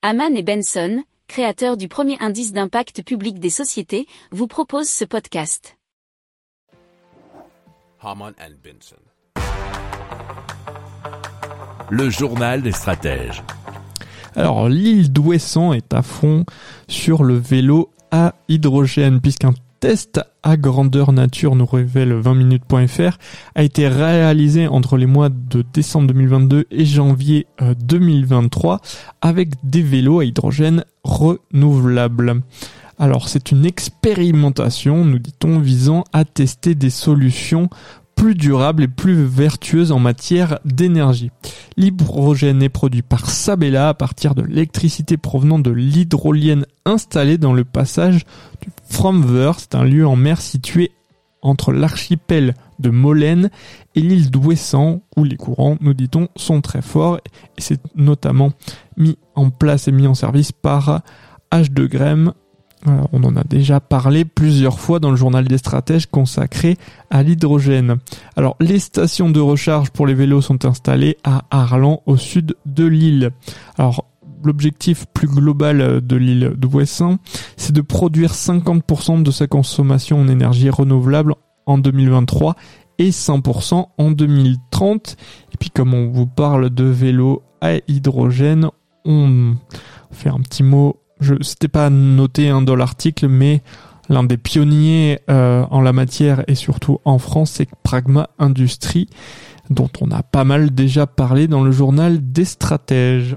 Haman et Benson, créateurs du premier indice d'impact public des sociétés, vous proposent ce podcast. Haman and Benson. Le journal des stratèges. Alors l'île d'Ouessant est à fond sur le vélo à hydrogène puisqu'un test à grandeur nature nous révèle 20minutes.fr a été réalisé entre les mois de décembre 2022 et janvier 2023 avec des vélos à hydrogène renouvelables. Alors c'est une expérimentation, nous dit-on, visant à tester des solutions plus durable et plus vertueuse en matière d'énergie. L'hydrogène est produit par Sabella à partir de l'électricité provenant de l'hydrolienne installée dans le passage du Fromver, c'est un lieu en mer situé entre l'archipel de Molène et l'île d'Ouessant, où les courants, nous dit-on, sont très forts, et c'est notamment mis en place et mis en service par H de Grême on en a déjà parlé plusieurs fois dans le journal des stratèges consacré à l'hydrogène. Alors, les stations de recharge pour les vélos sont installées à Arlan, au sud de l'île. Alors, l'objectif plus global de l'île de Ouessant, c'est de produire 50% de sa consommation en énergie renouvelable en 2023 et 100% en 2030. Et puis, comme on vous parle de vélos à hydrogène, on fait un petit mot je c'était pas noté hein, dans l'article, mais l'un des pionniers euh, en la matière et surtout en France, c'est Pragma Industrie, dont on a pas mal déjà parlé dans le journal des stratèges.